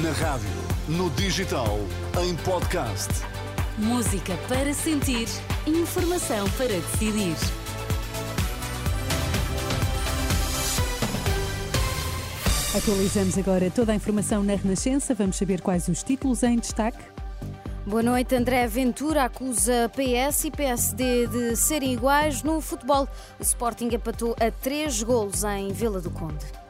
Na rádio, no digital, em podcast. Música para sentir, informação para decidir. Atualizamos agora toda a informação na Renascença. Vamos saber quais os títulos em destaque. Boa noite. André Ventura acusa PS e PSD de serem iguais no futebol. O Sporting empatou a três golos em Vila do Conde.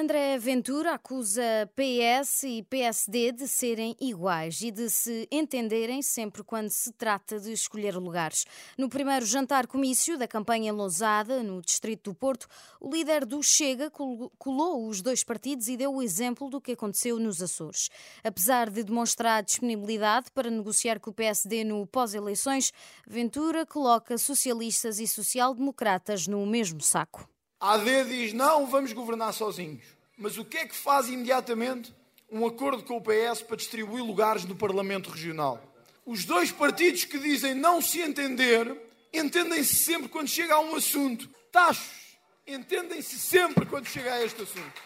André Ventura acusa PS e PSD de serem iguais e de se entenderem sempre quando se trata de escolher lugares. No primeiro jantar-comício da campanha Lousada, no Distrito do Porto, o líder do Chega colou os dois partidos e deu o exemplo do que aconteceu nos Açores. Apesar de demonstrar disponibilidade para negociar com o PSD no pós-eleições, Ventura coloca socialistas e social-democratas no mesmo saco. A AD diz não, vamos governar sozinhos. Mas o que é que faz imediatamente? Um acordo com o PS para distribuir lugares no Parlamento Regional. Os dois partidos que dizem não se entender, entendem-se sempre quando chega a um assunto. Tachos, entendem-se sempre quando chega a este assunto.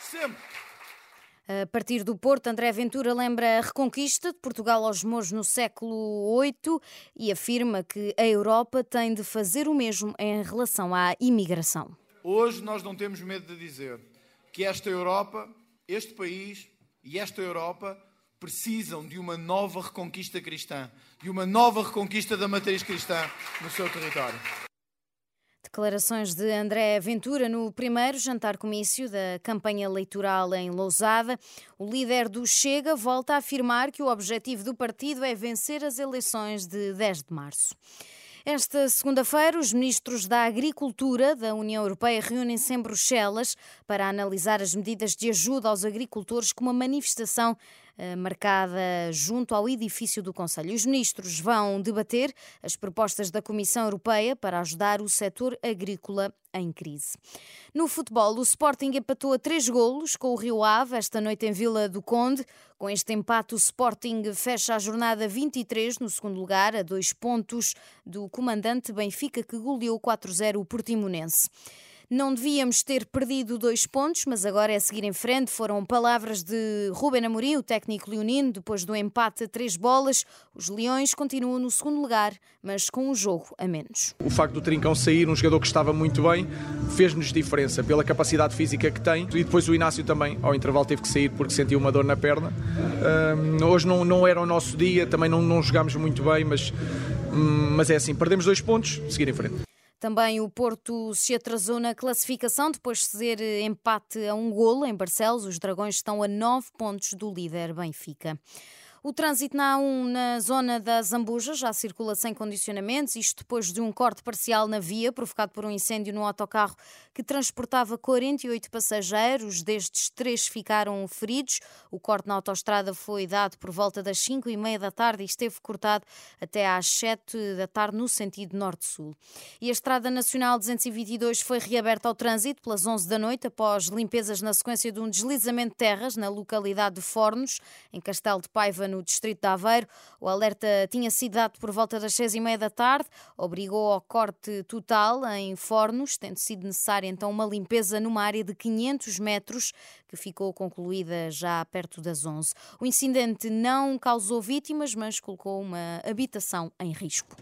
Sempre. A partir do Porto, André Ventura lembra a reconquista de Portugal aos Mouros no século VIII e afirma que a Europa tem de fazer o mesmo em relação à imigração. Hoje nós não temos medo de dizer que esta Europa, este país e esta Europa precisam de uma nova reconquista cristã, de uma nova reconquista da matriz cristã no seu território. Declarações de André Ventura no primeiro jantar-comício da campanha eleitoral em Lousada. O líder do Chega volta a afirmar que o objetivo do partido é vencer as eleições de 10 de março. Esta segunda-feira, os ministros da Agricultura da União Europeia reúnem-se em Bruxelas para analisar as medidas de ajuda aos agricultores com uma manifestação marcada junto ao edifício do Conselho. Os ministros vão debater as propostas da Comissão Europeia para ajudar o setor agrícola em crise. No futebol, o Sporting empatou a três golos com o Rio Ave esta noite em Vila do Conde. Com este empate, o Sporting fecha a jornada 23 no segundo lugar, a dois pontos do comandante Benfica, que goleou 4-0 o Portimonense. Não devíamos ter perdido dois pontos, mas agora é seguir em frente. Foram palavras de Ruben Amorim, o técnico leonino, depois do empate a três bolas. Os Leões continuam no segundo lugar, mas com um jogo a menos. O facto do Trincão sair, um jogador que estava muito bem, fez-nos diferença pela capacidade física que tem. E depois o Inácio também, ao intervalo, teve que sair porque sentiu uma dor na perna. Um, hoje não, não era o nosso dia, também não, não jogámos muito bem, mas, hum, mas é assim, perdemos dois pontos, seguir em frente. Também o Porto se atrasou na classificação depois de ceder empate a um golo em Barcelos. Os Dragões estão a nove pontos do líder Benfica. O trânsito na A1 na zona da Zambuja já circula sem condicionamentos, isto depois de um corte parcial na via provocado por um incêndio no autocarro que transportava 48 passageiros, destes três ficaram feridos. O corte na autoestrada foi dado por volta das 5 e meia da tarde e esteve cortado até às 7 da tarde no sentido norte-sul. E a Estrada Nacional 222 foi reaberta ao trânsito pelas 11 da noite após limpezas na sequência de um deslizamento de terras na localidade de Fornos, em Castelo de Paiva, no distrito de Aveiro. O alerta tinha sido dado por volta das seis e meia da tarde, obrigou ao corte total em fornos, tendo sido necessária então uma limpeza numa área de 500 metros, que ficou concluída já perto das 11. O incidente não causou vítimas, mas colocou uma habitação em risco.